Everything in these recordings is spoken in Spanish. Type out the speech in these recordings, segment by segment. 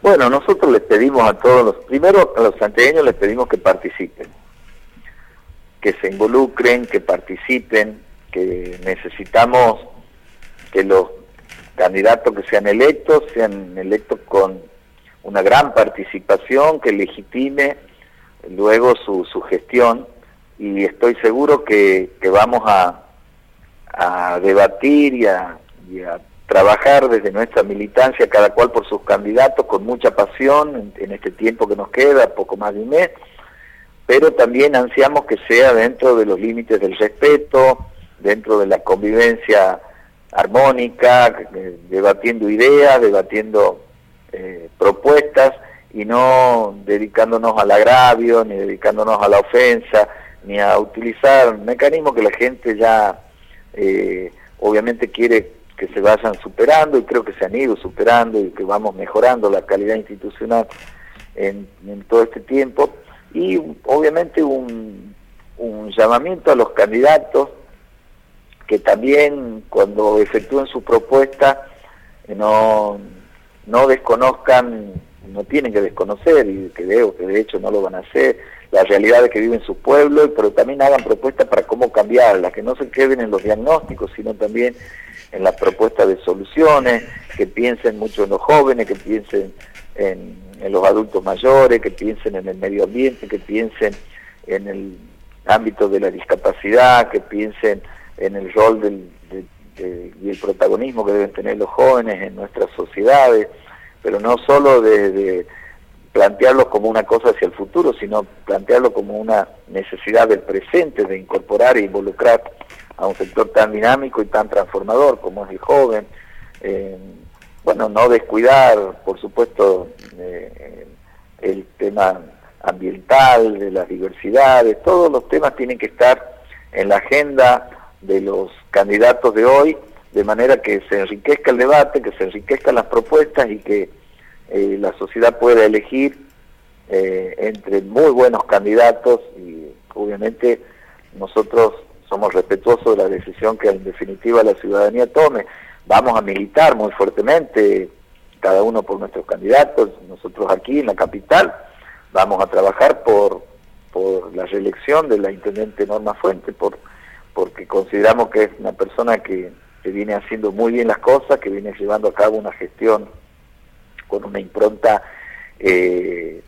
Bueno, nosotros les pedimos a todos los, primero a los santiagueños les pedimos que participen, que se involucren, que participen, que necesitamos que los candidatos que sean electos sean electos con una gran participación que legitime luego su, su gestión y estoy seguro que, que vamos a, a debatir y a, y a trabajar desde nuestra militancia, cada cual por sus candidatos, con mucha pasión en, este tiempo que nos queda, poco más de un mes, pero también ansiamos que sea dentro de los límites del respeto, dentro de la convivencia armónica, debatiendo ideas, debatiendo eh, propuestas y no dedicándonos al agravio, ni dedicándonos a la ofensa, ni a utilizar mecanismos que la gente ya eh, obviamente quiere que se vayan superando y creo que se han ido superando y que vamos mejorando la calidad institucional en, todo este tiempo. Y obviamente un, llamamiento a los candidatos que también cuando efectúen su propuesta eh, no, no desconozcan, no tienen que desconocer y que veo que de hecho no lo van a hacer, la realidad de que viven su pueblo, pero también hagan propuestas para cómo cambiarla, que no se queden en los diagnósticos, sino también en la propuesta de soluciones, que piensen mucho en los jóvenes, que piensen en, los adultos mayores, que piensen en el medio ambiente, que piensen en el ámbito de la discapacidad, que piensen en el rol del, y el protagonismo que deben tener los jóvenes en nuestras sociedades, pero no solo de, plantearlo como una cosa hacia el futuro, sino plantearlo como una necesidad del presente, de incorporar e involucrar a un sector tan dinámico y tan transformador como es el joven. Eh, bueno, no descuidar, por supuesto, eh, el tema ambiental, de las diversidades, todos los temas tienen que estar en la agenda de los candidatos de hoy, de manera que se enriquezca el debate, que se enriquezcan las propuestas y que eh, la sociedad pueda elegir entre muy buenos candidatos y obviamente nosotros somos respetuosos de la decisión que en definitiva la ciudadanía tome. Vamos a militar muy fuertemente, cada uno por nuestros candidatos, nosotros aquí en la capital vamos a trabajar por, por la reelección de la intendente Norma Fuente, por, porque consideramos que es una persona que, que viene haciendo muy bien las cosas, que viene llevando a cabo una gestión con una impronta eh,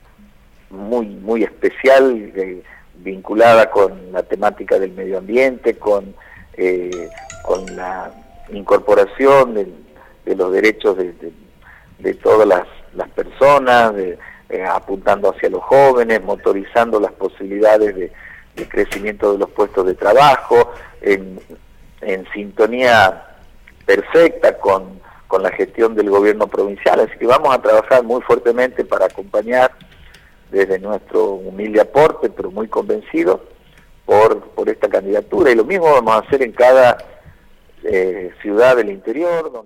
muy, muy especial. de vinculada con la temática del medio ambiente, con, eh, con la incorporación de, los derechos de, todas las, personas, eh, apuntando hacia los jóvenes, motorizando las posibilidades de, crecimiento de los puestos de trabajo, en, sintonía perfecta con, con la gestión del gobierno provincial. Así que vamos a trabajar muy fuertemente para acompañar desde nuestro humilde aporte, pero muy convencido por, por esta candidatura. Y lo mismo vamos a hacer en cada eh, ciudad del interior.